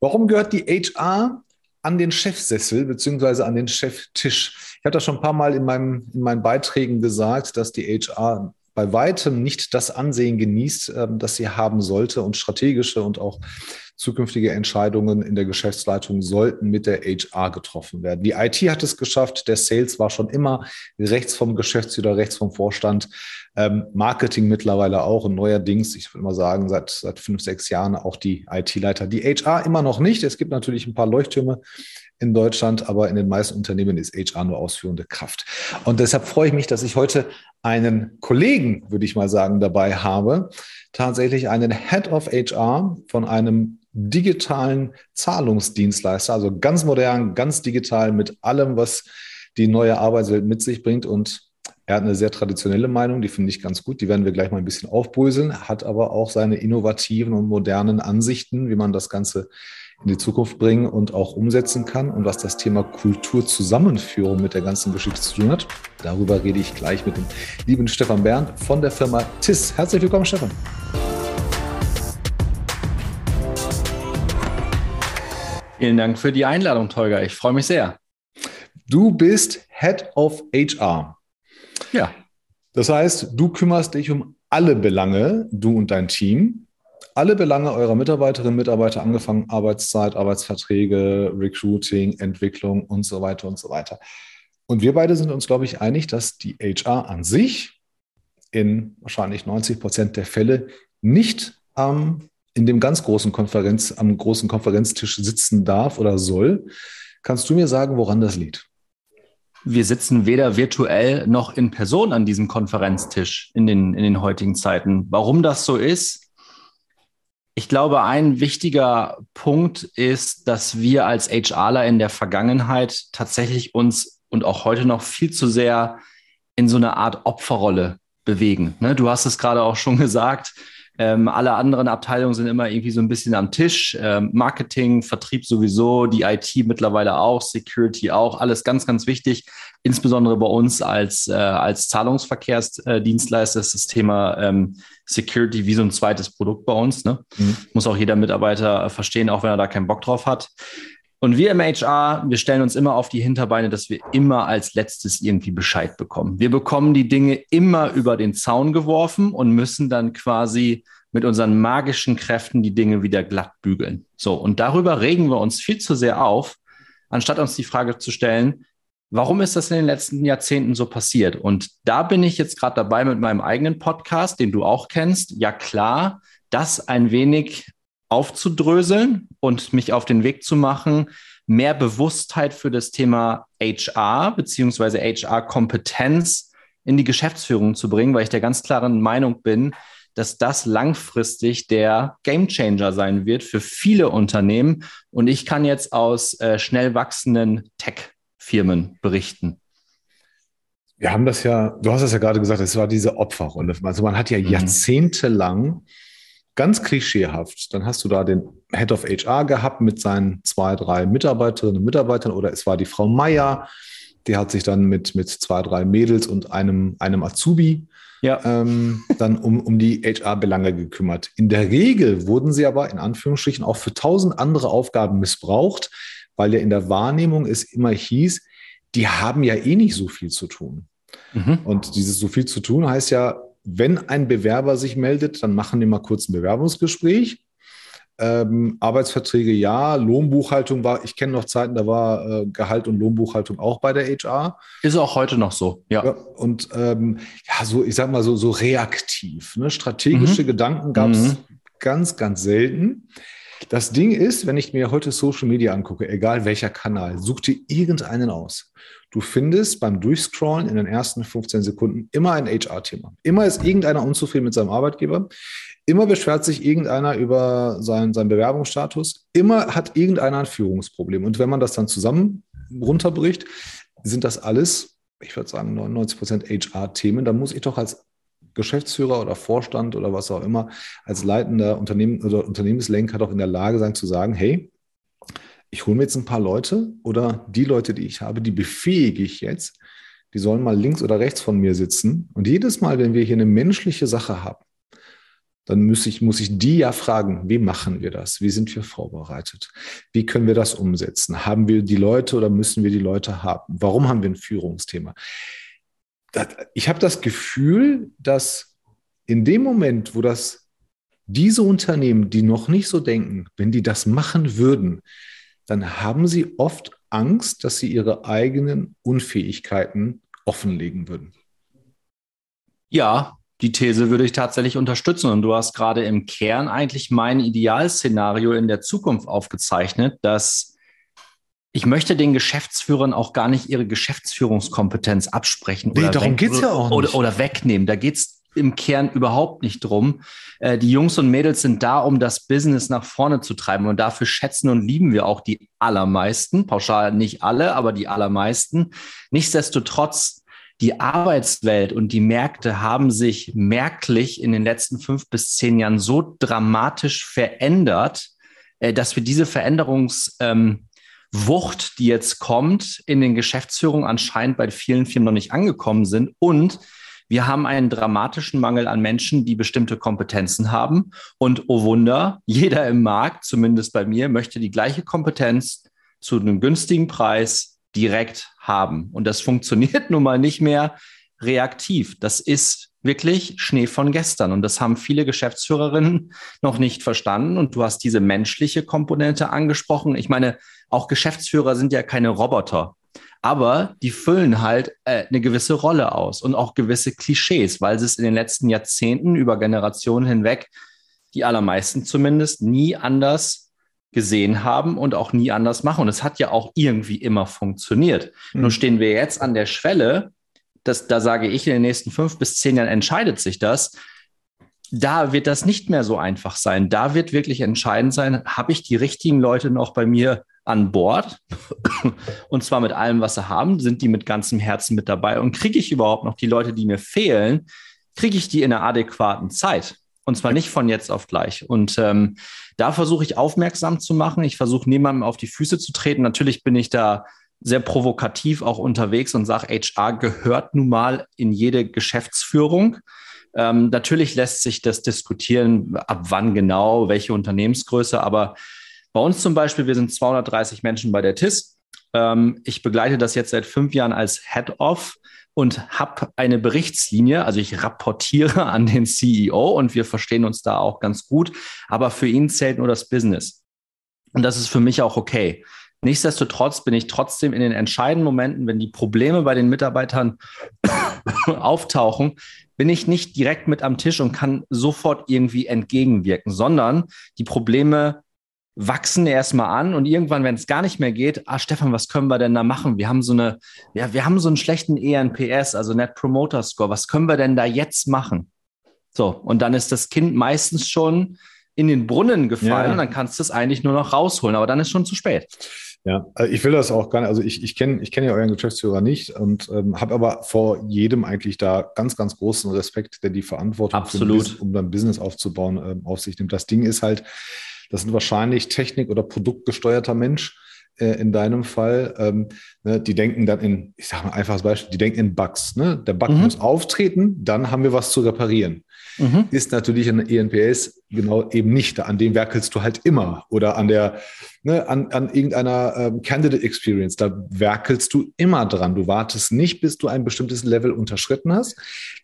Warum gehört die HR an den Chefsessel beziehungsweise an den Cheftisch? Ich habe das schon ein paar Mal in, meinem, in meinen Beiträgen gesagt, dass die HR bei weitem nicht das Ansehen genießt, ähm, das sie haben sollte und strategische und auch zukünftige Entscheidungen in der Geschäftsleitung sollten mit der HR getroffen werden. Die IT hat es geschafft, der Sales war schon immer rechts vom Geschäftsführer, rechts vom Vorstand, ähm, Marketing mittlerweile auch und neuerdings, ich würde mal sagen, seit, seit fünf, sechs Jahren auch die IT-Leiter. Die HR immer noch nicht. Es gibt natürlich ein paar Leuchttürme in Deutschland, aber in den meisten Unternehmen ist HR nur ausführende Kraft. Und deshalb freue ich mich, dass ich heute einen Kollegen, würde ich mal sagen, dabei habe, tatsächlich einen Head of HR von einem digitalen Zahlungsdienstleister, also ganz modern, ganz digital mit allem, was die neue Arbeitswelt mit sich bringt. Und er hat eine sehr traditionelle Meinung, die finde ich ganz gut. Die werden wir gleich mal ein bisschen aufbröseln, hat aber auch seine innovativen und modernen Ansichten, wie man das Ganze in die Zukunft bringen und auch umsetzen kann und was das Thema Kulturzusammenführung mit der ganzen Geschichte zu tun hat. Darüber rede ich gleich mit dem lieben Stefan Bernd von der Firma TIS. Herzlich willkommen, Stefan. Vielen Dank für die Einladung, Tolga. Ich freue mich sehr. Du bist Head of HR. Ja. Das heißt, du kümmerst dich um alle Belange, du und dein Team, alle Belange eurer Mitarbeiterinnen und Mitarbeiter, angefangen Arbeitszeit, Arbeitsverträge, Recruiting, Entwicklung und so weiter und so weiter. Und wir beide sind uns, glaube ich, einig, dass die HR an sich in wahrscheinlich 90 Prozent der Fälle nicht ähm, in dem ganz großen Konferenz, am großen Konferenztisch sitzen darf oder soll. Kannst du mir sagen, woran das liegt? wir sitzen weder virtuell noch in Person an diesem Konferenztisch in den, in den heutigen Zeiten. Warum das so ist? Ich glaube, ein wichtiger Punkt ist, dass wir als HRler in der Vergangenheit tatsächlich uns und auch heute noch viel zu sehr in so eine Art Opferrolle bewegen. Ne? Du hast es gerade auch schon gesagt. Ähm, alle anderen Abteilungen sind immer irgendwie so ein bisschen am Tisch. Ähm, Marketing, Vertrieb sowieso, die IT mittlerweile auch, Security auch, alles ganz, ganz wichtig. Insbesondere bei uns als, äh, als Zahlungsverkehrsdienstleister ist das Thema ähm, Security wie so ein zweites Produkt bei uns. Ne? Mhm. Muss auch jeder Mitarbeiter verstehen, auch wenn er da keinen Bock drauf hat. Und wir im HR, wir stellen uns immer auf die Hinterbeine, dass wir immer als letztes irgendwie Bescheid bekommen. Wir bekommen die Dinge immer über den Zaun geworfen und müssen dann quasi mit unseren magischen Kräften die Dinge wieder glatt bügeln. So, und darüber regen wir uns viel zu sehr auf, anstatt uns die Frage zu stellen, warum ist das in den letzten Jahrzehnten so passiert? Und da bin ich jetzt gerade dabei mit meinem eigenen Podcast, den du auch kennst. Ja klar, das ein wenig aufzudröseln und mich auf den Weg zu machen, mehr Bewusstheit für das Thema HR beziehungsweise HR-Kompetenz in die Geschäftsführung zu bringen, weil ich der ganz klaren Meinung bin, dass das langfristig der Gamechanger sein wird für viele Unternehmen. Und ich kann jetzt aus äh, schnell wachsenden Tech-Firmen berichten. Wir haben das ja, du hast es ja gerade gesagt, es war diese Opferrolle. Also man hat ja mhm. jahrzehntelang ganz klischeehaft, dann hast du da den Head of HR gehabt mit seinen zwei, drei Mitarbeiterinnen und Mitarbeitern oder es war die Frau Meier, die hat sich dann mit, mit zwei, drei Mädels und einem, einem Azubi ja. ähm, dann um, um die HR-Belange gekümmert. In der Regel wurden sie aber in Anführungsstrichen auch für tausend andere Aufgaben missbraucht, weil ja in der Wahrnehmung es immer hieß, die haben ja eh nicht so viel zu tun. Mhm. Und dieses so viel zu tun heißt ja, wenn ein Bewerber sich meldet, dann machen die mal kurz ein Bewerbungsgespräch. Ähm, Arbeitsverträge ja, Lohnbuchhaltung war, ich kenne noch Zeiten, da war äh, Gehalt und Lohnbuchhaltung auch bei der HR. Ist auch heute noch so, ja. ja und ähm, ja, so, ich sag mal so, so reaktiv. Ne? Strategische mhm. Gedanken gab es mhm. ganz, ganz selten. Das Ding ist, wenn ich mir heute Social Media angucke, egal welcher Kanal, such dir irgendeinen aus. Du findest beim Durchscrollen in den ersten 15 Sekunden immer ein HR-Thema. Immer ist irgendeiner unzufrieden mit seinem Arbeitgeber. Immer beschwert sich irgendeiner über seinen, seinen Bewerbungsstatus. Immer hat irgendeiner ein Führungsproblem. Und wenn man das dann zusammen runterbricht, sind das alles, ich würde sagen, 99 Prozent HR-Themen. Da muss ich doch als Geschäftsführer oder Vorstand oder was auch immer, als leitender Unternehmen oder Unternehmenslenker doch in der Lage sein zu sagen, hey, ich hole mir jetzt ein paar Leute oder die Leute, die ich habe, die befähige ich jetzt. Die sollen mal links oder rechts von mir sitzen. Und jedes Mal, wenn wir hier eine menschliche Sache haben, dann muss ich, muss ich die ja fragen, wie machen wir das? Wie sind wir vorbereitet? Wie können wir das umsetzen? Haben wir die Leute oder müssen wir die Leute haben? Warum haben wir ein Führungsthema? Ich habe das Gefühl, dass in dem Moment, wo das diese Unternehmen, die noch nicht so denken, wenn die das machen würden, dann haben sie oft Angst, dass sie ihre eigenen Unfähigkeiten offenlegen würden. Ja, die These würde ich tatsächlich unterstützen. Und du hast gerade im Kern eigentlich mein Idealszenario in der Zukunft aufgezeichnet, dass ich möchte den Geschäftsführern auch gar nicht ihre Geschäftsführungskompetenz absprechen nee, oder, darum geht's ja auch nicht. Oder, oder wegnehmen. Da geht es im Kern überhaupt nicht drum. Äh, die Jungs und Mädels sind da, um das Business nach vorne zu treiben. Und dafür schätzen und lieben wir auch die allermeisten. Pauschal nicht alle, aber die allermeisten. Nichtsdestotrotz die Arbeitswelt und die Märkte haben sich merklich in den letzten fünf bis zehn Jahren so dramatisch verändert, äh, dass wir diese Veränderungswucht, ähm, die jetzt kommt, in den Geschäftsführungen anscheinend bei vielen Firmen noch nicht angekommen sind. Und wir haben einen dramatischen Mangel an Menschen, die bestimmte Kompetenzen haben. Und oh Wunder, jeder im Markt, zumindest bei mir, möchte die gleiche Kompetenz zu einem günstigen Preis direkt haben. Und das funktioniert nun mal nicht mehr reaktiv. Das ist wirklich Schnee von gestern. Und das haben viele Geschäftsführerinnen noch nicht verstanden. Und du hast diese menschliche Komponente angesprochen. Ich meine, auch Geschäftsführer sind ja keine Roboter. Aber die füllen halt äh, eine gewisse Rolle aus und auch gewisse Klischees, weil sie es in den letzten Jahrzehnten über Generationen hinweg, die allermeisten zumindest, nie anders gesehen haben und auch nie anders machen. Und es hat ja auch irgendwie immer funktioniert. Mhm. Nur stehen wir jetzt an der Schwelle, dass, da sage ich, in den nächsten fünf bis zehn Jahren entscheidet sich das. Da wird das nicht mehr so einfach sein. Da wird wirklich entscheidend sein, habe ich die richtigen Leute noch bei mir an Bord? Und zwar mit allem, was sie haben. Sind die mit ganzem Herzen mit dabei? Und kriege ich überhaupt noch die Leute, die mir fehlen? Kriege ich die in einer adäquaten Zeit? Und zwar nicht von jetzt auf gleich. Und ähm, da versuche ich aufmerksam zu machen. Ich versuche niemandem auf die Füße zu treten. Natürlich bin ich da sehr provokativ auch unterwegs und sage, HR gehört nun mal in jede Geschäftsführung. Ähm, natürlich lässt sich das diskutieren, ab wann genau, welche Unternehmensgröße. Aber bei uns zum Beispiel, wir sind 230 Menschen bei der TIS. Ähm, ich begleite das jetzt seit fünf Jahren als Head-Off und habe eine Berichtslinie. Also ich rapportiere an den CEO und wir verstehen uns da auch ganz gut. Aber für ihn zählt nur das Business. Und das ist für mich auch okay. Nichtsdestotrotz bin ich trotzdem in den entscheidenden Momenten, wenn die Probleme bei den Mitarbeitern auftauchen, bin ich nicht direkt mit am Tisch und kann sofort irgendwie entgegenwirken, sondern die Probleme wachsen erstmal an und irgendwann, wenn es gar nicht mehr geht, ah, Stefan, was können wir denn da machen? Wir haben so eine, ja, wir haben so einen schlechten ENPS, also Net Promoter Score. Was können wir denn da jetzt machen? So, und dann ist das Kind meistens schon in den Brunnen gefallen ja. und dann kannst du es eigentlich nur noch rausholen, aber dann ist schon zu spät. Ja, äh, ich will das auch gar nicht. Also ich, ich kenne ich kenn ja euren Geschäftsführer nicht und ähm, habe aber vor jedem eigentlich da ganz, ganz großen Respekt, der die Verantwortung, Absolut. Um dann Business aufzubauen, ähm, auf sich nimmt. Das Ding ist halt, das sind wahrscheinlich Technik- oder produktgesteuerter Mensch in deinem Fall. Ähm, ne, die denken dann in, ich sage mal einfaches Beispiel, die denken in Bugs. Ne? Der Bug mhm. muss auftreten, dann haben wir was zu reparieren. Mhm. Ist natürlich ein ENPS genau eben nicht. An dem werkelst du halt immer. Oder an der, ne, an, an irgendeiner ähm, Candidate Experience, da werkelst du immer dran. Du wartest nicht, bis du ein bestimmtes Level unterschritten hast.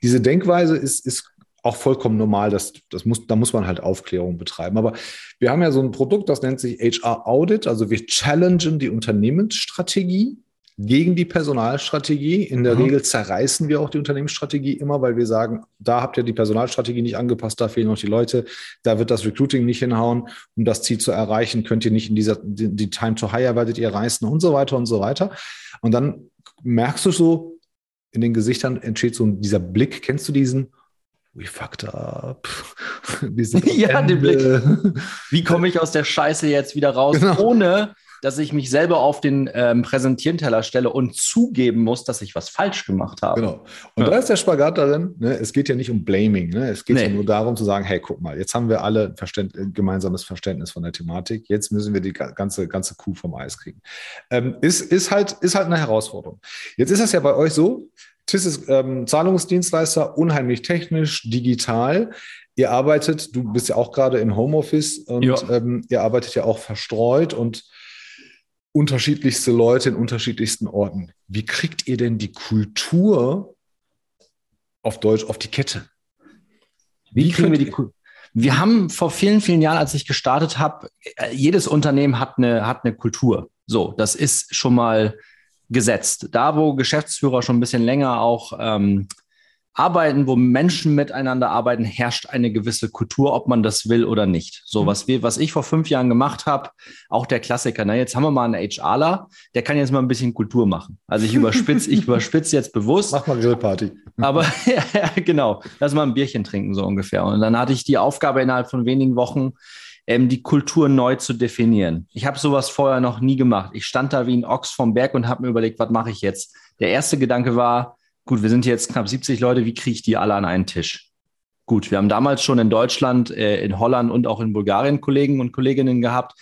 Diese Denkweise ist, ist auch vollkommen normal. Das, das muss, da muss man halt Aufklärung betreiben. Aber wir haben ja so ein Produkt, das nennt sich HR Audit. Also wir challengen die Unternehmensstrategie gegen die Personalstrategie. In der mhm. Regel zerreißen wir auch die Unternehmensstrategie immer, weil wir sagen, da habt ihr die Personalstrategie nicht angepasst, da fehlen noch die Leute, da wird das Recruiting nicht hinhauen. Um das Ziel zu erreichen, könnt ihr nicht in dieser, die, die Time to Hire werdet ihr reißen und so weiter und so weiter. Und dann merkst du so, in den Gesichtern entsteht so dieser Blick, kennst du diesen? We fucked up. ja, den Blick. Wie komme ich aus der Scheiße jetzt wieder raus, genau. ohne dass ich mich selber auf den ähm, Präsentierteller stelle und zugeben muss, dass ich was falsch gemacht habe. Genau. Und ja. da ist der Spagat darin, ne? es geht ja nicht um Blaming, ne? es geht nee. ja nur darum zu sagen, hey, guck mal, jetzt haben wir alle Verständ gemeinsames Verständnis von der Thematik, jetzt müssen wir die ganze, ganze Kuh vom Eis kriegen. Ähm, ist, ist, halt, ist halt eine Herausforderung. Jetzt ist das ja bei euch so, TIS ist ähm, Zahlungsdienstleister, unheimlich technisch, digital. Ihr arbeitet, du bist ja auch gerade im Homeoffice und ja. ähm, ihr arbeitet ja auch verstreut und unterschiedlichste Leute in unterschiedlichsten Orten. Wie kriegt ihr denn die Kultur auf Deutsch auf die Kette? Wie, Wie kriegen wir die Kultur? Wir haben vor vielen, vielen Jahren, als ich gestartet habe, äh, jedes Unternehmen hat eine, hat eine Kultur. So, das ist schon mal gesetzt. Da, wo Geschäftsführer schon ein bisschen länger auch ähm, arbeiten, wo Menschen miteinander arbeiten, herrscht eine gewisse Kultur, ob man das will oder nicht. So, mhm. was wir, was ich vor fünf Jahren gemacht habe, auch der Klassiker, na, jetzt haben wir mal einen HRler, der kann jetzt mal ein bisschen Kultur machen. Also ich überspitze, ich überspitze jetzt bewusst. Mach mal Grillparty. Aber ja, genau, lass mal ein Bierchen trinken, so ungefähr. Und dann hatte ich die Aufgabe innerhalb von wenigen Wochen, ähm, die Kultur neu zu definieren. Ich habe sowas vorher noch nie gemacht. Ich stand da wie ein Ochs vom Berg und habe mir überlegt, was mache ich jetzt? Der erste Gedanke war, gut, wir sind jetzt knapp 70 Leute, wie kriege ich die alle an einen Tisch? Gut, wir haben damals schon in Deutschland, äh, in Holland und auch in Bulgarien Kollegen und Kolleginnen gehabt.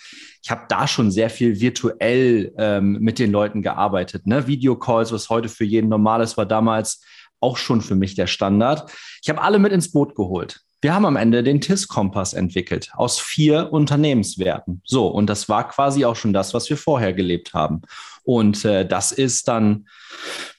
Ich habe da schon sehr viel virtuell ähm, mit den Leuten gearbeitet. Ne? Videocalls, was heute für jeden normal ist, war damals auch schon für mich der Standard. Ich habe alle mit ins Boot geholt. Wir haben am Ende den TIS-Kompass entwickelt aus vier Unternehmenswerten. So, und das war quasi auch schon das, was wir vorher gelebt haben. Und äh, das ist dann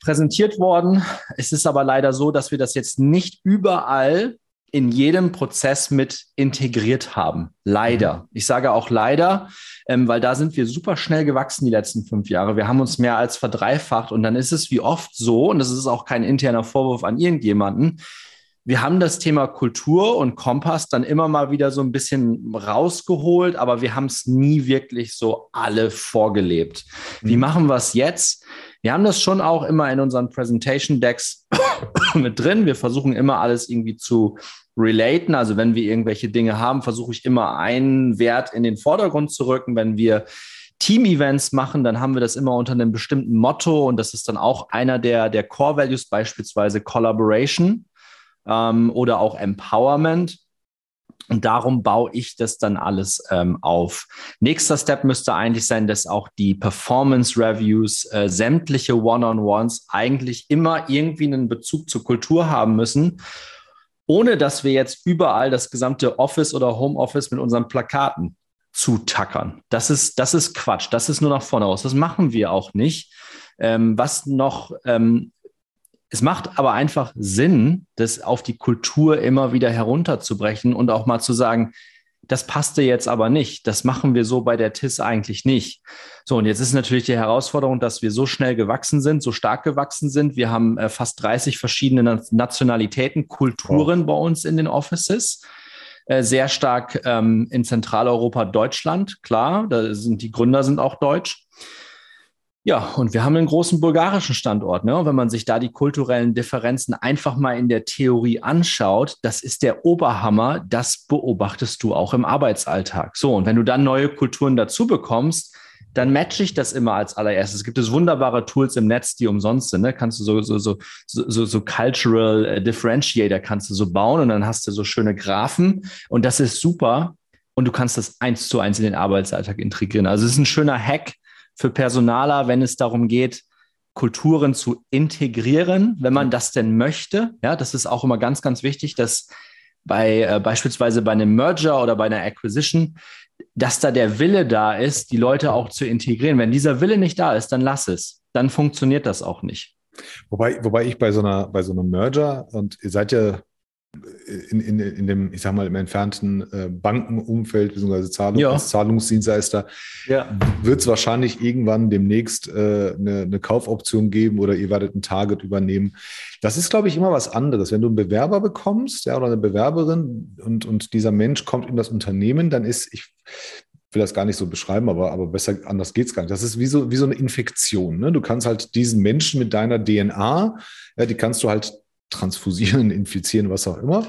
präsentiert worden. Es ist aber leider so, dass wir das jetzt nicht überall in jedem Prozess mit integriert haben. Leider. Mhm. Ich sage auch leider, ähm, weil da sind wir super schnell gewachsen die letzten fünf Jahre. Wir haben uns mehr als verdreifacht und dann ist es wie oft so, und das ist auch kein interner Vorwurf an irgendjemanden, wir haben das Thema Kultur und Kompass dann immer mal wieder so ein bisschen rausgeholt, aber wir haben es nie wirklich so alle vorgelebt. Wie mhm. machen wir es jetzt? Wir haben das schon auch immer in unseren Presentation Decks mit drin. Wir versuchen immer alles irgendwie zu relaten. Also wenn wir irgendwelche Dinge haben, versuche ich immer einen Wert in den Vordergrund zu rücken. Wenn wir Team-Events machen, dann haben wir das immer unter einem bestimmten Motto und das ist dann auch einer der, der Core Values, beispielsweise Collaboration ähm, oder auch Empowerment. Und darum baue ich das dann alles ähm, auf. Nächster Step müsste eigentlich sein, dass auch die Performance Reviews, äh, sämtliche One-on-Ones eigentlich immer irgendwie einen Bezug zur Kultur haben müssen, ohne dass wir jetzt überall das gesamte Office oder Homeoffice mit unseren Plakaten zutackern. Das ist, das ist Quatsch. Das ist nur nach vorne aus. Das machen wir auch nicht. Ähm, was noch ähm, es macht aber einfach Sinn, das auf die Kultur immer wieder herunterzubrechen und auch mal zu sagen, das passte jetzt aber nicht. Das machen wir so bei der TIS eigentlich nicht. So, und jetzt ist natürlich die Herausforderung, dass wir so schnell gewachsen sind, so stark gewachsen sind. Wir haben äh, fast 30 verschiedene Nationalitäten, Kulturen oh. bei uns in den Offices. Äh, sehr stark ähm, in Zentraleuropa, Deutschland, klar, da sind die Gründer sind auch deutsch. Ja, und wir haben einen großen bulgarischen Standort. Ne? Und wenn man sich da die kulturellen Differenzen einfach mal in der Theorie anschaut, das ist der Oberhammer. Das beobachtest du auch im Arbeitsalltag. So, und wenn du dann neue Kulturen dazu bekommst, dann matche ich das immer als allererstes. Es gibt es wunderbare Tools im Netz, die umsonst sind. Ne? Kannst du so, so, so, so, so Cultural äh, Differentiator kannst du so bauen und dann hast du so schöne Graphen und das ist super. Und du kannst das eins zu eins in den Arbeitsalltag integrieren. Also es ist ein schöner Hack, für Personaler, wenn es darum geht, Kulturen zu integrieren, wenn man das denn möchte. Ja, das ist auch immer ganz, ganz wichtig, dass bei äh, beispielsweise bei einem Merger oder bei einer Acquisition, dass da der Wille da ist, die Leute auch zu integrieren. Wenn dieser Wille nicht da ist, dann lass es. Dann funktioniert das auch nicht. Wobei, wobei ich bei so einer, bei so einem Merger, und ihr seid ja in, in, in dem, ich sag mal, im entfernten äh, Bankenumfeld bzw. Zahlung, ja. als Zahlungsdienstleister ja. wird es wahrscheinlich irgendwann demnächst äh, eine, eine, Kaufoption geben oder ihr werdet ein Target übernehmen. Das ist, glaube ich, immer was anderes. Wenn du einen Bewerber bekommst, ja, oder eine Bewerberin und, und dieser Mensch kommt in das Unternehmen, dann ist, ich will das gar nicht so beschreiben, aber, aber besser anders geht's gar nicht. Das ist wie so, wie so eine Infektion. Ne? Du kannst halt diesen Menschen mit deiner DNA, ja, die kannst du halt transfusieren, infizieren, was auch immer.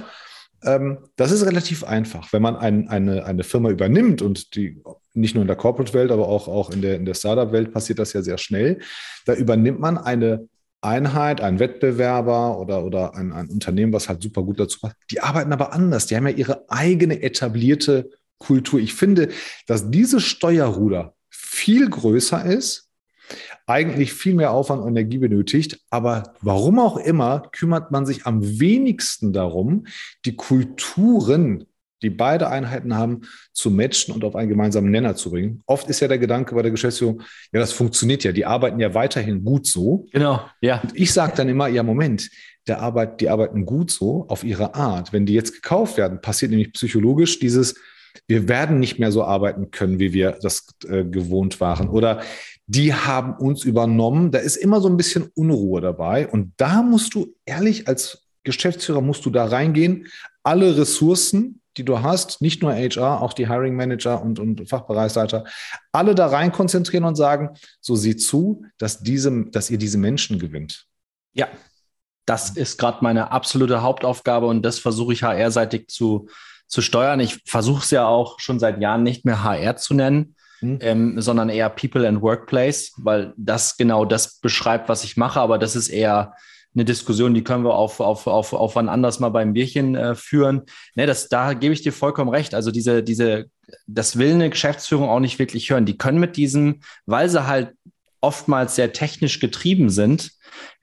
Ähm, das ist relativ einfach. Wenn man ein, eine, eine Firma übernimmt und die nicht nur in der Corporate-Welt, aber auch, auch in der, in der Startup-Welt passiert das ja sehr schnell, da übernimmt man eine Einheit, ein Wettbewerber oder, oder ein, ein Unternehmen, was halt super gut dazu passt. Die arbeiten aber anders. Die haben ja ihre eigene etablierte Kultur. Ich finde, dass dieses Steuerruder viel größer ist eigentlich viel mehr Aufwand und Energie benötigt. Aber warum auch immer kümmert man sich am wenigsten darum, die Kulturen, die beide Einheiten haben, zu matchen und auf einen gemeinsamen Nenner zu bringen. Oft ist ja der Gedanke bei der Geschäftsführung, ja, das funktioniert ja, die arbeiten ja weiterhin gut so. Genau, ja. Und ich sage dann immer, ja, Moment, der Arbeit, die arbeiten gut so auf ihre Art. Wenn die jetzt gekauft werden, passiert nämlich psychologisch dieses, wir werden nicht mehr so arbeiten können, wie wir das äh, gewohnt waren. Oder die haben uns übernommen. Da ist immer so ein bisschen Unruhe dabei. Und da musst du ehrlich als Geschäftsführer musst du da reingehen, alle Ressourcen, die du hast, nicht nur HR, auch die Hiring Manager und, und Fachbereichsleiter, alle da rein konzentrieren und sagen, so sieh zu, dass, diese, dass ihr diese Menschen gewinnt. Ja, das ist gerade meine absolute Hauptaufgabe und das versuche ich HR-seitig zu, zu steuern. Ich versuche es ja auch schon seit Jahren nicht mehr HR zu nennen, mhm. ähm, sondern eher People and Workplace, weil das genau das beschreibt, was ich mache. Aber das ist eher eine Diskussion, die können wir auf, auf, auf, auf wann anders mal beim Bierchen äh, führen. Ne, das, da gebe ich dir vollkommen recht. Also diese, diese, das will eine Geschäftsführung auch nicht wirklich hören. Die können mit diesem, weil sie halt oftmals sehr technisch getrieben sind,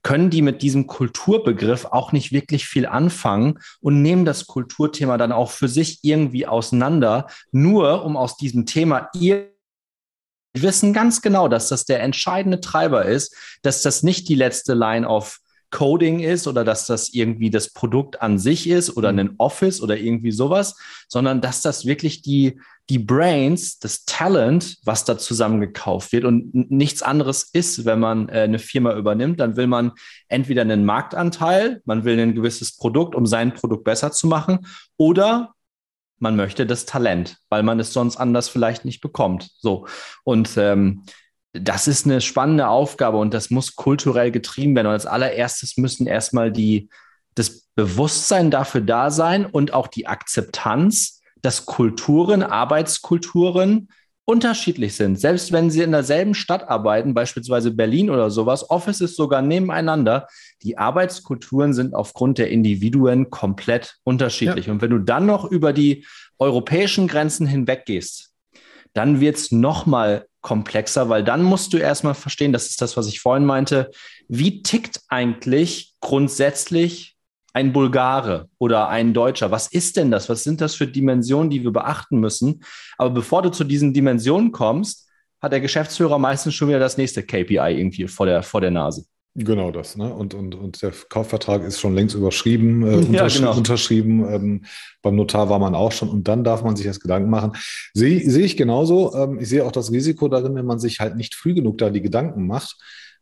können die mit diesem Kulturbegriff auch nicht wirklich viel anfangen und nehmen das Kulturthema dann auch für sich irgendwie auseinander, nur um aus diesem Thema ihr wir wissen ganz genau, dass das der entscheidende Treiber ist, dass das nicht die letzte Line of Coding ist oder dass das irgendwie das Produkt an sich ist oder mhm. ein Office oder irgendwie sowas, sondern dass das wirklich die, die Brains, das Talent, was da zusammengekauft wird und nichts anderes ist, wenn man äh, eine Firma übernimmt, dann will man entweder einen Marktanteil, man will ein gewisses Produkt, um sein Produkt besser zu machen, oder man möchte das Talent, weil man es sonst anders vielleicht nicht bekommt. So. Und ähm, das ist eine spannende Aufgabe und das muss kulturell getrieben werden. Und als allererstes müssen erstmal die, das Bewusstsein dafür da sein und auch die Akzeptanz, dass Kulturen, Arbeitskulturen unterschiedlich sind. Selbst wenn sie in derselben Stadt arbeiten, beispielsweise Berlin oder sowas, Offices sogar nebeneinander, die Arbeitskulturen sind aufgrund der Individuen komplett unterschiedlich. Ja. Und wenn du dann noch über die europäischen Grenzen hinweg gehst, dann wird es nochmal komplexer, weil dann musst du erstmal verstehen, das ist das, was ich vorhin meinte, wie tickt eigentlich grundsätzlich ein Bulgare oder ein Deutscher. Was ist denn das? Was sind das für Dimensionen, die wir beachten müssen? Aber bevor du zu diesen Dimensionen kommst, hat der Geschäftsführer meistens schon wieder das nächste KPI irgendwie vor der, vor der Nase. Genau das, ne? Und, und, und der Kaufvertrag ist schon längst überschrieben, äh, unterschri genau. unterschrieben. Ähm, beim Notar war man auch schon und dann darf man sich das Gedanken machen. Sehe seh ich genauso. Ähm, ich sehe auch das Risiko darin, wenn man sich halt nicht früh genug da die Gedanken macht.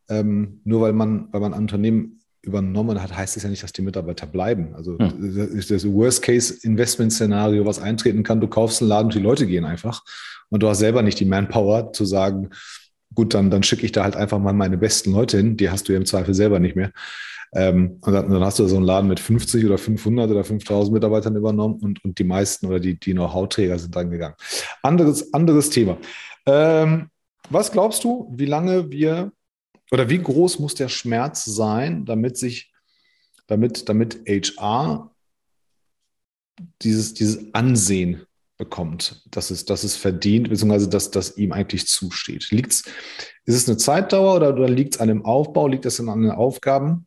Ähm, nur weil man, weil man ein Unternehmen übernommen hat, heißt es ja nicht, dass die Mitarbeiter bleiben. Also hm. das ist das Worst-Case-Investment-Szenario, was eintreten kann. Du kaufst einen Laden und die Leute gehen einfach. Und du hast selber nicht die Manpower zu sagen, gut, dann, dann schicke ich da halt einfach mal meine besten Leute hin. Die hast du ja im Zweifel selber nicht mehr. Ähm, und dann, dann, hast du so einen Laden mit 50 oder 500 oder 5000 Mitarbeitern übernommen und, und die meisten oder die, die Know-how-Träger sind dann gegangen. Anderes, anderes Thema. Ähm, was glaubst du, wie lange wir oder wie groß muss der Schmerz sein, damit sich, damit, damit HR dieses, dieses Ansehen bekommt, dass es, dass es verdient, beziehungsweise dass das ihm eigentlich zusteht. Liegt's, ist es eine Zeitdauer oder, oder liegt es an dem Aufbau, liegt es an den Aufgaben?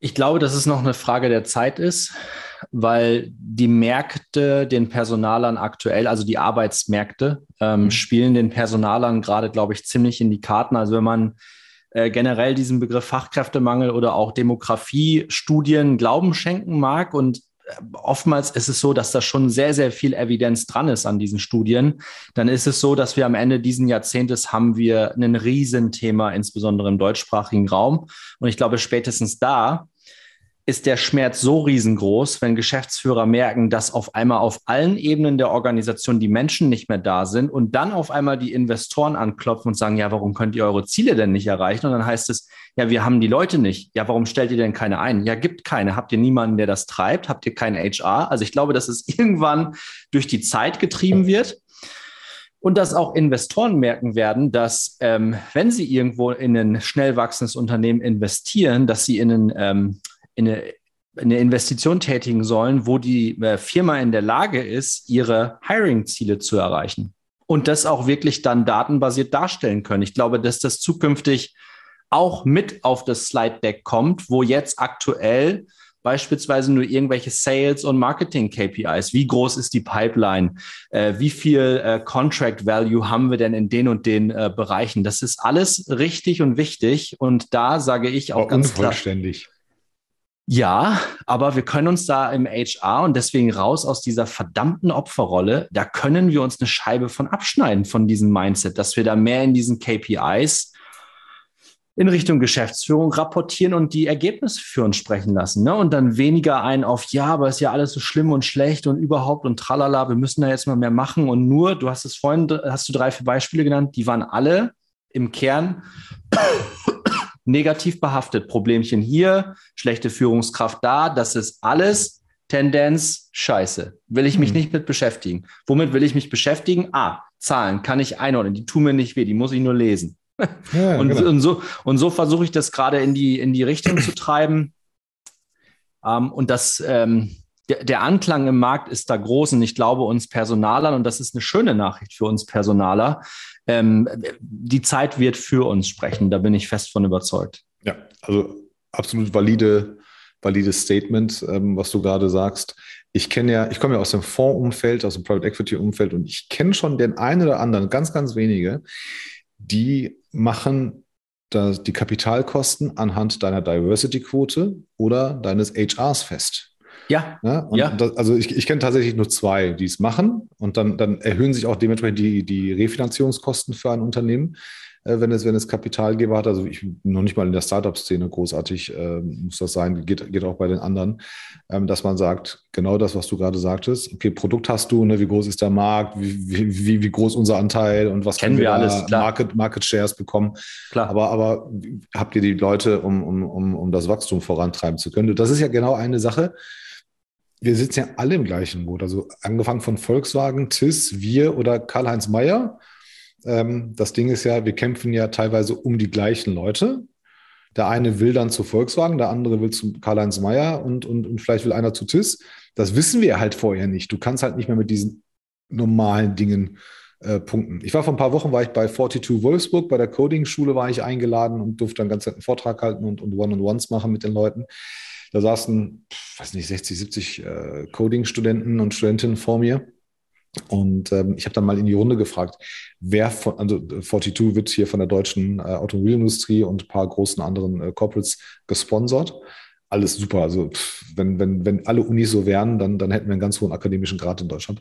Ich glaube, dass es noch eine Frage der Zeit ist weil die Märkte den Personalern aktuell, also die Arbeitsmärkte, ähm, mhm. spielen den Personalern gerade, glaube ich, ziemlich in die Karten. Also wenn man äh, generell diesen Begriff Fachkräftemangel oder auch Demografiestudien Glauben schenken mag und äh, oftmals ist es so, dass da schon sehr, sehr viel Evidenz dran ist an diesen Studien. Dann ist es so, dass wir am Ende diesen Jahrzehntes haben wir ein Riesenthema, insbesondere im deutschsprachigen Raum. Und ich glaube, spätestens da ist der Schmerz so riesengroß, wenn Geschäftsführer merken, dass auf einmal auf allen Ebenen der Organisation die Menschen nicht mehr da sind und dann auf einmal die Investoren anklopfen und sagen, ja, warum könnt ihr eure Ziele denn nicht erreichen? Und dann heißt es, ja, wir haben die Leute nicht. Ja, warum stellt ihr denn keine ein? Ja, gibt keine. Habt ihr niemanden, der das treibt? Habt ihr keinen HR? Also ich glaube, dass es irgendwann durch die Zeit getrieben wird. Und dass auch Investoren merken werden, dass ähm, wenn sie irgendwo in ein schnell wachsendes Unternehmen investieren, dass sie in ein ähm, eine, eine Investition tätigen sollen, wo die äh, Firma in der Lage ist, ihre Hiring-Ziele zu erreichen. und das auch wirklich dann datenbasiert darstellen können. Ich glaube, dass das zukünftig auch mit auf das Slide Deck kommt, wo jetzt aktuell beispielsweise nur irgendwelche Sales- und Marketing-KPIs. Wie groß ist die Pipeline? Äh, wie viel äh, Contract Value haben wir denn in den und den äh, Bereichen? Das ist alles richtig und wichtig. Und da sage ich auch Aber ganz unvollständig. klar. Ja, aber wir können uns da im HR und deswegen raus aus dieser verdammten Opferrolle, da können wir uns eine Scheibe von abschneiden von diesem Mindset, dass wir da mehr in diesen KPIs in Richtung Geschäftsführung rapportieren und die Ergebnisse für uns sprechen lassen. Ne? Und dann weniger ein auf, ja, aber ist ja alles so schlimm und schlecht und überhaupt und tralala, wir müssen da jetzt mal mehr machen. Und nur, du hast es vorhin, hast du drei, vier Beispiele genannt, die waren alle im Kern negativ behaftet. Problemchen hier, schlechte Führungskraft da, das ist alles Tendenz scheiße. Will ich mich hm. nicht mit beschäftigen. Womit will ich mich beschäftigen? Ah, Zahlen kann ich einordnen, die tun mir nicht weh, die muss ich nur lesen. Ja, und, genau. und, so, und so versuche ich das gerade in die, in die Richtung zu treiben. Ähm, und das, ähm, der, der, Anklang im Markt ist da groß und ich glaube uns Personalern, und das ist eine schöne Nachricht für uns Personaler, ähm, die Zeit wird für uns sprechen. Da bin ich fest von überzeugt. Ja, also absolut valide, valides Statement, ähm, was du gerade sagst. Ich kenne ja, ich komme ja aus dem Fondsumfeld, aus dem Private Equity Umfeld und ich kenne schon den einen oder anderen, ganz, ganz wenige, die machen das, die Kapitalkosten anhand deiner Diversity-Quote oder deines HRs fest. Ja. ja, ja. Das, also ich, ich kenne tatsächlich nur zwei, die es machen und dann, dann erhöhen sich auch dementsprechend die, die Refinanzierungskosten für ein Unternehmen. Äh, wenn es, wenn es Kapitalgeber hat. Also ich noch nicht mal in der Startup-Szene großartig äh, muss das sein, geht, geht auch bei den anderen, ähm, dass man sagt, genau das, was du gerade sagtest, okay, Produkt hast du, ne, wie groß ist der Markt, wie, wie, wie groß unser Anteil und was kennen wir, wir alles, klar. Market, Market Shares bekommen. Klar. Aber, aber habt ihr die Leute, um, um, um, um das Wachstum vorantreiben zu können? Das ist ja genau eine Sache wir sitzen ja alle im gleichen Boot. Also angefangen von Volkswagen, TIS, wir oder Karl-Heinz Mayer. Ähm, das Ding ist ja, wir kämpfen ja teilweise um die gleichen Leute. Der eine will dann zu Volkswagen, der andere will zu Karl-Heinz Mayer und, und, und vielleicht will einer zu TIS. Das wissen wir halt vorher nicht. Du kannst halt nicht mehr mit diesen normalen Dingen äh, punkten. Ich war vor ein paar Wochen, war ich bei 42 Wolfsburg, bei der Coding-Schule war ich eingeladen und durfte dann ganz einen Vortrag halten und, und One-on-Ones machen mit den Leuten. Da saßen, weiß nicht, 60, 70 äh, Coding-Studenten und Studentinnen vor mir. Und ähm, ich habe dann mal in die Runde gefragt, wer von, also 42 wird hier von der deutschen äh, Automobilindustrie und ein paar großen anderen äh, Corporates gesponsert. Alles super. Also pff, wenn, wenn, wenn alle Unis so wären, dann, dann hätten wir einen ganz hohen akademischen Grad in Deutschland.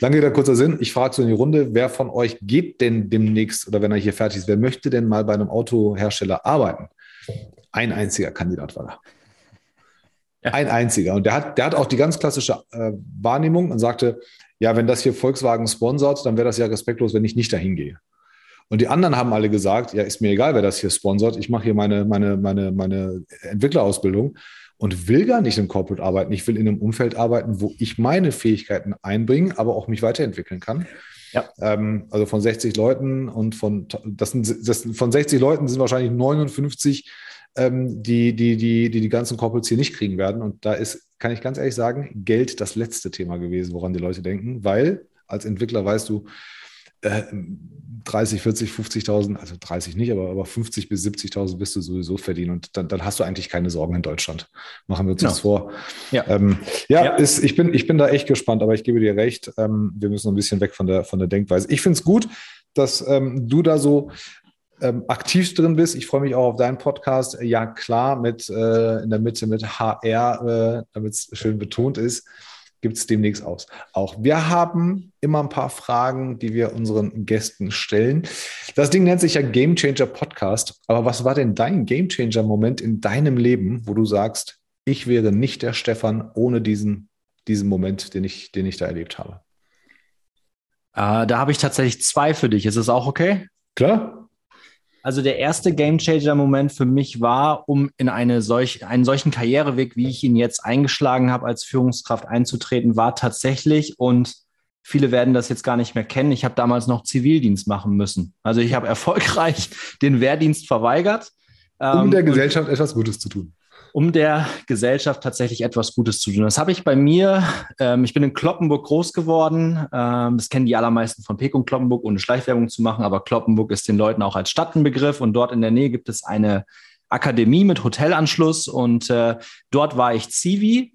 Lange Rede, kurzer Sinn. Ich frage so in die Runde, wer von euch geht denn demnächst oder wenn er hier fertig ist, wer möchte denn mal bei einem Autohersteller arbeiten? Ein einziger Kandidat war da. Ein einziger. Und der hat, der hat auch die ganz klassische äh, Wahrnehmung und sagte, ja, wenn das hier Volkswagen sponsort, dann wäre das ja respektlos, wenn ich nicht dahin gehe. Und die anderen haben alle gesagt, ja, ist mir egal, wer das hier sponsort. Ich mache hier meine, meine, meine, meine Entwicklerausbildung und will gar nicht im Corporate arbeiten. Ich will in einem Umfeld arbeiten, wo ich meine Fähigkeiten einbringen, aber auch mich weiterentwickeln kann. Ja. Ähm, also von 60 Leuten und von, das sind, das, von 60 Leuten sind wahrscheinlich 59 ähm, die, die, die, die die ganzen Corporates hier nicht kriegen werden. Und da ist, kann ich ganz ehrlich sagen, Geld das letzte Thema gewesen, woran die Leute denken, weil als Entwickler weißt du, äh, 30, 40, 50.000, also 30 nicht, aber, aber 50 bis 70.000 wirst du sowieso verdienen und dann, dann, hast du eigentlich keine Sorgen in Deutschland. Machen wir uns das vor. Ja, ähm, ja, ja. Ist, ich, bin, ich bin da echt gespannt, aber ich gebe dir recht, ähm, wir müssen ein bisschen weg von der, von der Denkweise. Ich finde es gut, dass ähm, du da so ähm, aktiv drin bist. Ich freue mich auch auf deinen Podcast. Ja, klar, mit äh, in der Mitte mit HR, äh, damit es schön betont ist, gibt es demnächst aus. Auch wir haben immer ein paar Fragen, die wir unseren Gästen stellen. Das Ding nennt sich ja Game Changer Podcast. Aber was war denn dein Game Changer Moment in deinem Leben, wo du sagst, ich wäre nicht der Stefan ohne diesen, diesen Moment, den ich, den ich da erlebt habe? Äh, da habe ich tatsächlich zwei für dich. Ist es auch okay? Klar. Also der erste Gamechanger-Moment für mich war, um in eine solch, einen solchen Karriereweg, wie ich ihn jetzt eingeschlagen habe, als Führungskraft einzutreten, war tatsächlich und viele werden das jetzt gar nicht mehr kennen. Ich habe damals noch Zivildienst machen müssen. Also ich habe erfolgreich den Wehrdienst verweigert. Um ähm, der Gesellschaft etwas Gutes zu tun um der Gesellschaft tatsächlich etwas Gutes zu tun. Das habe ich bei mir. Ähm, ich bin in Kloppenburg groß geworden. Ähm, das kennen die allermeisten von Pekung Kloppenburg, ohne Schleichwerbung zu machen. Aber Kloppenburg ist den Leuten auch als Stadt ein Begriff. Und dort in der Nähe gibt es eine Akademie mit Hotelanschluss. Und äh, dort war ich Zivi.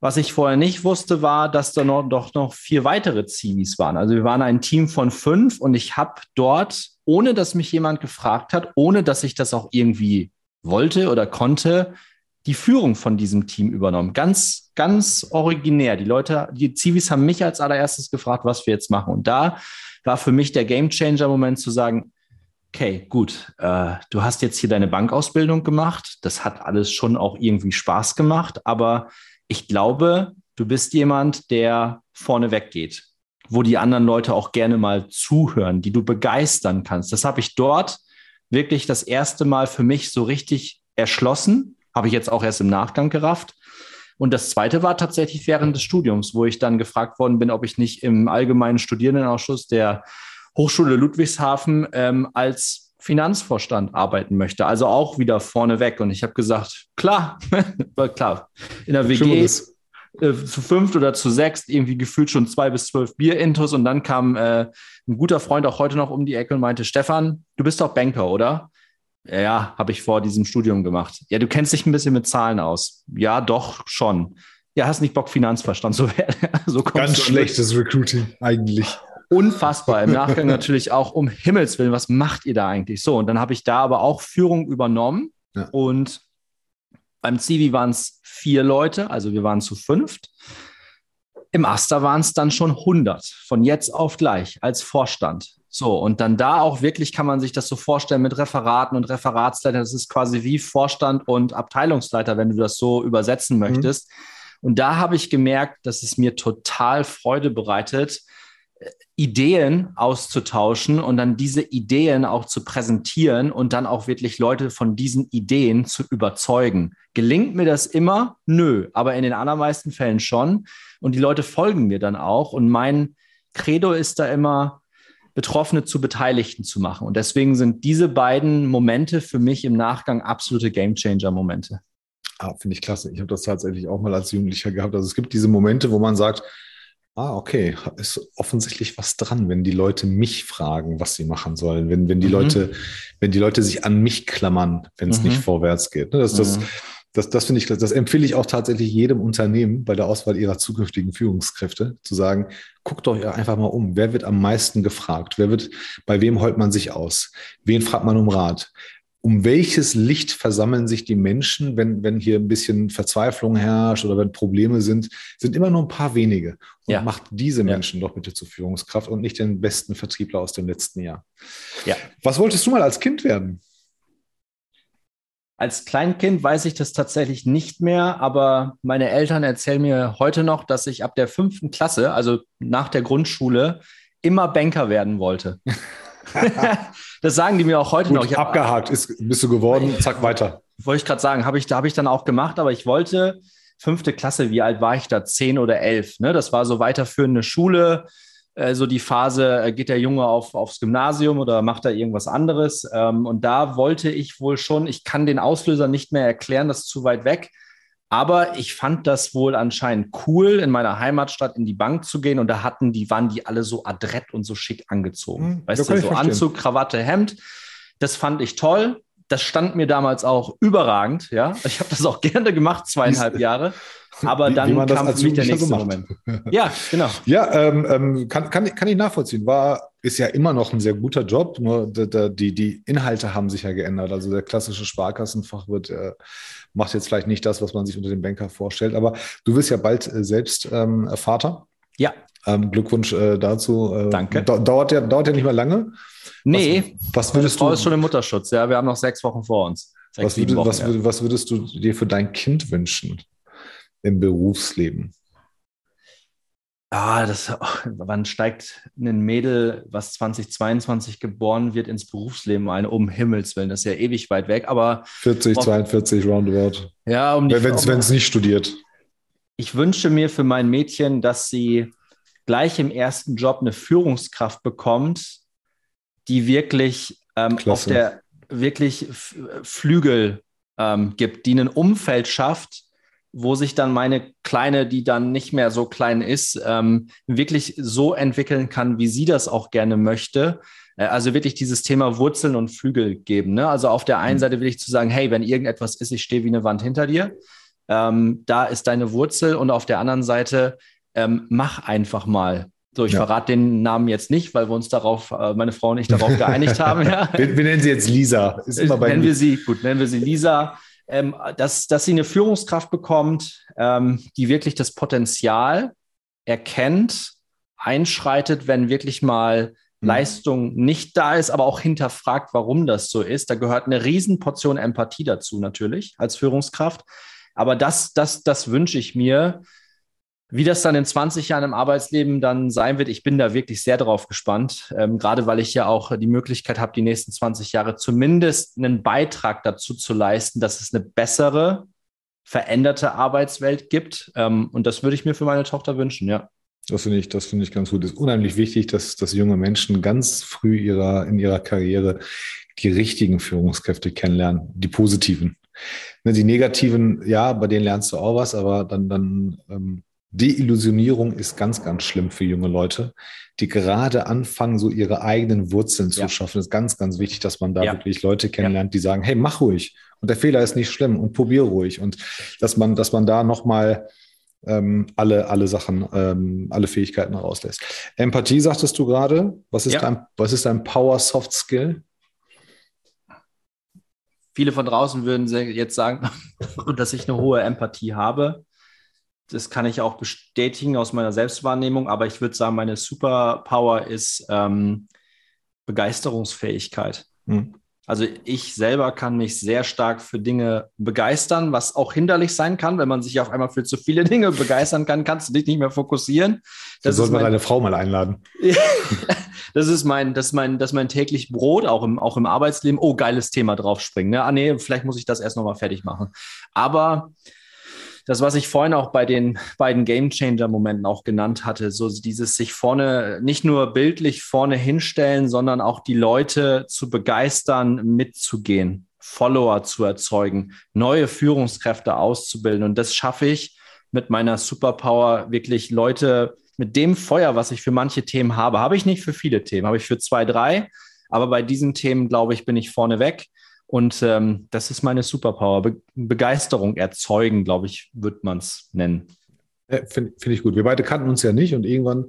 Was ich vorher nicht wusste, war, dass da noch, doch noch vier weitere Zivis waren. Also wir waren ein Team von fünf und ich habe dort, ohne dass mich jemand gefragt hat, ohne dass ich das auch irgendwie wollte oder konnte, die Führung von diesem Team übernommen. Ganz, ganz originär. Die Leute, die Zivis haben mich als allererstes gefragt, was wir jetzt machen. Und da war für mich der Gamechanger-Moment zu sagen, okay, gut, äh, du hast jetzt hier deine Bankausbildung gemacht. Das hat alles schon auch irgendwie Spaß gemacht. Aber ich glaube, du bist jemand, der vorne weggeht, wo die anderen Leute auch gerne mal zuhören, die du begeistern kannst. Das habe ich dort wirklich das erste Mal für mich so richtig erschlossen habe ich jetzt auch erst im Nachgang gerafft. Und das zweite war tatsächlich während des Studiums, wo ich dann gefragt worden bin, ob ich nicht im allgemeinen Studierendenausschuss der Hochschule Ludwigshafen ähm, als Finanzvorstand arbeiten möchte. Also auch wieder vorneweg. Und ich habe gesagt, klar, klar. In der WG äh, zu fünft oder zu sechst irgendwie gefühlt schon zwei bis zwölf Bier-Intos. Und dann kam äh, ein guter Freund auch heute noch um die Ecke und meinte, Stefan, du bist doch Banker, oder? Ja, habe ich vor diesem Studium gemacht. Ja, du kennst dich ein bisschen mit Zahlen aus. Ja, doch, schon. Ja, hast nicht Bock, Finanzverstand zu werden. so Ganz schlechtes Recruiting eigentlich. Unfassbar. Im Nachgang natürlich auch um Himmels Willen, was macht ihr da eigentlich so? Und dann habe ich da aber auch Führung übernommen. Ja. Und beim Zivi waren es vier Leute, also wir waren zu fünft. Im Aster waren es dann schon 100, von jetzt auf gleich als Vorstand. So, und dann da auch wirklich kann man sich das so vorstellen mit Referaten und Referatsleiter. Das ist quasi wie Vorstand und Abteilungsleiter, wenn du das so übersetzen mhm. möchtest. Mhm. Und da habe ich gemerkt, dass es mir total Freude bereitet, Ideen auszutauschen und dann diese Ideen auch zu präsentieren und dann auch wirklich Leute von diesen Ideen zu überzeugen. Gelingt mir das immer? Nö, aber in den allermeisten Fällen schon. Und die Leute folgen mir dann auch. Und mein Credo ist da immer, Betroffene zu Beteiligten zu machen. Und deswegen sind diese beiden Momente für mich im Nachgang absolute Gamechanger-Momente. Ah, Finde ich klasse. Ich habe das tatsächlich auch mal als Jugendlicher gehabt. Also es gibt diese Momente, wo man sagt, ah, okay, ist offensichtlich was dran, wenn die Leute mich fragen, was sie machen sollen, wenn, wenn die mhm. Leute, wenn die Leute sich an mich klammern, wenn es mhm. nicht vorwärts geht. Ne, das, das, mhm das, das finde ich, das empfehle ich auch tatsächlich jedem Unternehmen bei der Auswahl ihrer zukünftigen Führungskräfte, zu sagen, guckt euch einfach mal um. Wer wird am meisten gefragt? Wer wird, bei wem heult man sich aus? Wen fragt man um Rat? Um welches Licht versammeln sich die Menschen, wenn, wenn hier ein bisschen Verzweiflung herrscht oder wenn Probleme sind, sind immer nur ein paar wenige. Und ja. macht diese Menschen ja. doch bitte zur Führungskraft und nicht den besten Vertriebler aus dem letzten Jahr. Ja. Was wolltest du mal als Kind werden? Als Kleinkind weiß ich das tatsächlich nicht mehr, aber meine Eltern erzählen mir heute noch, dass ich ab der fünften Klasse, also nach der Grundschule, immer Banker werden wollte. das sagen die mir auch heute Gut, noch. Ich abgehakt ist, bist du geworden, zack, weiter. Wollte ich gerade sagen, habe ich, da habe ich dann auch gemacht, aber ich wollte fünfte Klasse, wie alt war ich da? Zehn oder elf. Ne? Das war so weiterführende Schule äh, so die Phase, äh, geht der Junge auf, aufs Gymnasium oder macht er irgendwas anderes? Ähm, und da wollte ich wohl schon, ich kann den Auslöser nicht mehr erklären, das ist zu weit weg. Aber ich fand das wohl anscheinend cool, in meiner Heimatstadt in die Bank zu gehen. Und da hatten die, waren die alle so adrett und so schick angezogen. Hm, weißt du, so Anzug, Krawatte, Hemd. Das fand ich toll. Das stand mir damals auch überragend. Ja, ich habe das auch gerne gemacht, zweieinhalb Jahre. Aber dann wie, wie kam für mich der nächste so Moment. Ja, genau. Ja, ähm, ähm, kann, kann, kann ich nachvollziehen. War, ist ja immer noch ein sehr guter Job, nur die, die Inhalte haben sich ja geändert. Also der klassische Sparkassenfach wird, äh, macht jetzt vielleicht nicht das, was man sich unter dem Banker vorstellt. Aber du wirst ja bald äh, selbst ähm, Vater. Ja. Ähm, Glückwunsch äh, dazu. Äh, Danke. Dauert ja, dauert ja nicht mehr lange. Nee, was, was würdest Frau du? ist schon im Mutterschutz, ja. Wir haben noch sechs Wochen vor uns. was, würdest, Wochen, was, ja. was würdest du dir für dein Kind wünschen? im Berufsleben? Ah, das, oh, wann steigt ein Mädel, was 2022 geboren wird, ins Berufsleben ein? Um Himmels Willen, das ist ja ewig weit weg, aber. 40, 42 roundabout. Ja, um Wenn es nicht studiert. Ich wünsche mir für mein Mädchen, dass sie gleich im ersten Job eine Führungskraft bekommt, die wirklich ähm, auf der wirklich Flügel ähm, gibt, die ein Umfeld schafft, wo sich dann meine Kleine, die dann nicht mehr so klein ist, ähm, wirklich so entwickeln kann, wie sie das auch gerne möchte. Äh, also wirklich dieses Thema Wurzeln und Flügel geben. Ne? Also auf der einen mhm. Seite will ich zu sagen, hey, wenn irgendetwas ist, ich stehe wie eine Wand hinter dir. Ähm, da ist deine Wurzel und auf der anderen Seite ähm, mach einfach mal. So, ich ja. verrate den Namen jetzt nicht, weil wir uns darauf, äh, meine Frau und ich darauf geeinigt haben. Ja. Wir, wir, nennen sie jetzt Lisa. Ist immer bei nennen mir. wir sie, gut, nennen wir sie Lisa. Ähm, dass, dass sie eine Führungskraft bekommt, ähm, die wirklich das Potenzial erkennt, einschreitet, wenn wirklich mal mhm. Leistung nicht da ist, aber auch hinterfragt, warum das so ist. Da gehört eine Riesenportion Empathie dazu natürlich als Führungskraft. Aber das, das, das wünsche ich mir, wie das dann in 20 Jahren im Arbeitsleben dann sein wird, ich bin da wirklich sehr drauf gespannt, ähm, gerade weil ich ja auch die Möglichkeit habe, die nächsten 20 Jahre zumindest einen Beitrag dazu zu leisten, dass es eine bessere, veränderte Arbeitswelt gibt. Ähm, und das würde ich mir für meine Tochter wünschen, ja. Das finde ich, das finde ich ganz gut. Es ist unheimlich wichtig, dass, dass junge Menschen ganz früh ihrer, in ihrer Karriere die richtigen Führungskräfte kennenlernen, die positiven. Die negativen, ja, bei denen lernst du auch was, aber dann, dann ähm, Deillusionierung ist ganz, ganz schlimm für junge Leute, die gerade anfangen, so ihre eigenen Wurzeln zu ja. schaffen. Es ist ganz, ganz wichtig, dass man da ja. wirklich Leute kennenlernt, die sagen, hey, mach ruhig. Und der Fehler ist nicht schlimm und probier ruhig. Und dass man, dass man da nochmal ähm, alle, alle Sachen, ähm, alle Fähigkeiten rauslässt. Empathie, sagtest du gerade. Was ist ja. dein, was ist dein Power Soft Skill? Viele von draußen würden jetzt sagen, dass ich eine hohe Empathie habe das kann ich auch bestätigen aus meiner Selbstwahrnehmung, aber ich würde sagen, meine Superpower ist ähm, Begeisterungsfähigkeit. Mhm. Also ich selber kann mich sehr stark für Dinge begeistern, was auch hinderlich sein kann, wenn man sich auf einmal für zu viele Dinge begeistern kann, kannst du dich nicht mehr fokussieren. Das soll man deine Frau mal einladen. das ist mein, das ist mein, das ist mein täglich Brot, auch im, auch im Arbeitsleben. Oh, geiles Thema draufspringen. Ne? Ah nee, vielleicht muss ich das erst nochmal fertig machen. Aber das, was ich vorhin auch bei den beiden Game Changer-Momenten auch genannt hatte, so dieses sich vorne, nicht nur bildlich vorne hinstellen, sondern auch die Leute zu begeistern, mitzugehen, Follower zu erzeugen, neue Führungskräfte auszubilden. Und das schaffe ich mit meiner Superpower, wirklich Leute mit dem Feuer, was ich für manche Themen habe, habe ich nicht für viele Themen, habe ich für zwei, drei. Aber bei diesen Themen, glaube ich, bin ich vorne weg. Und ähm, das ist meine Superpower. Be Begeisterung erzeugen, glaube ich, wird man es nennen. Ja, Finde find ich gut. Wir beide kannten uns ja nicht und irgendwann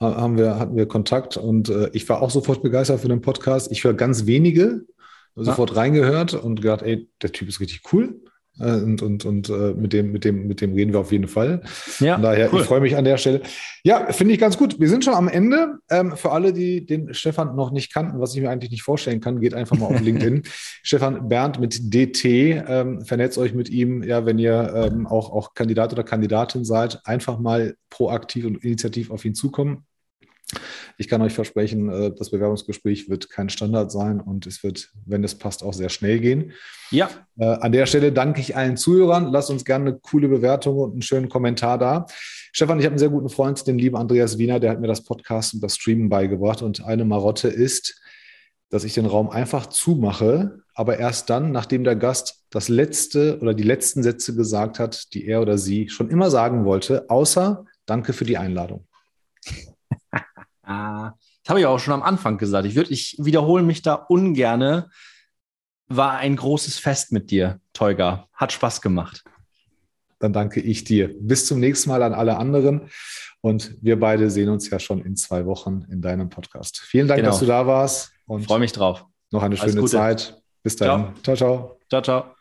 haben wir, hatten wir Kontakt und äh, ich war auch sofort begeistert für den Podcast. Ich höre ganz wenige, sofort ja. reingehört und gedacht, ey, der Typ ist richtig cool. Äh, und, und, und äh, mit, dem, mit, dem, mit dem reden wir auf jeden Fall. Ja, Von daher, cool. ich freue mich an der Stelle. Ja, finde ich ganz gut. Wir sind schon am Ende. Ähm, für alle, die den Stefan noch nicht kannten, was ich mir eigentlich nicht vorstellen kann, geht einfach mal auf LinkedIn. Stefan Bernd mit DT, ähm, vernetzt euch mit ihm, ja, wenn ihr ähm, auch, auch Kandidat oder Kandidatin seid, einfach mal proaktiv und initiativ auf ihn zukommen. Ich kann euch versprechen, äh, das Bewerbungsgespräch wird kein Standard sein und es wird, wenn es passt, auch sehr schnell gehen. Ja. Äh, an der Stelle danke ich allen Zuhörern. Lasst uns gerne eine coole Bewertung und einen schönen Kommentar da. Stefan, ich habe einen sehr guten Freund, den lieben Andreas Wiener, der hat mir das Podcast und das Streamen beigebracht. Und eine Marotte ist, dass ich den Raum einfach zumache, aber erst dann, nachdem der Gast das letzte oder die letzten Sätze gesagt hat, die er oder sie schon immer sagen wollte, außer Danke für die Einladung. Ah, das habe ich auch schon am Anfang gesagt. Ich, würd, ich wiederhole mich da ungerne. War ein großes Fest mit dir, Teuga. Hat Spaß gemacht. Dann danke ich dir. Bis zum nächsten Mal an alle anderen. Und wir beide sehen uns ja schon in zwei Wochen in deinem Podcast. Vielen Dank, genau. dass du da warst. Und Freue mich drauf. Noch eine schöne Zeit. Bis dahin. Ciao, ciao. Ciao, ciao.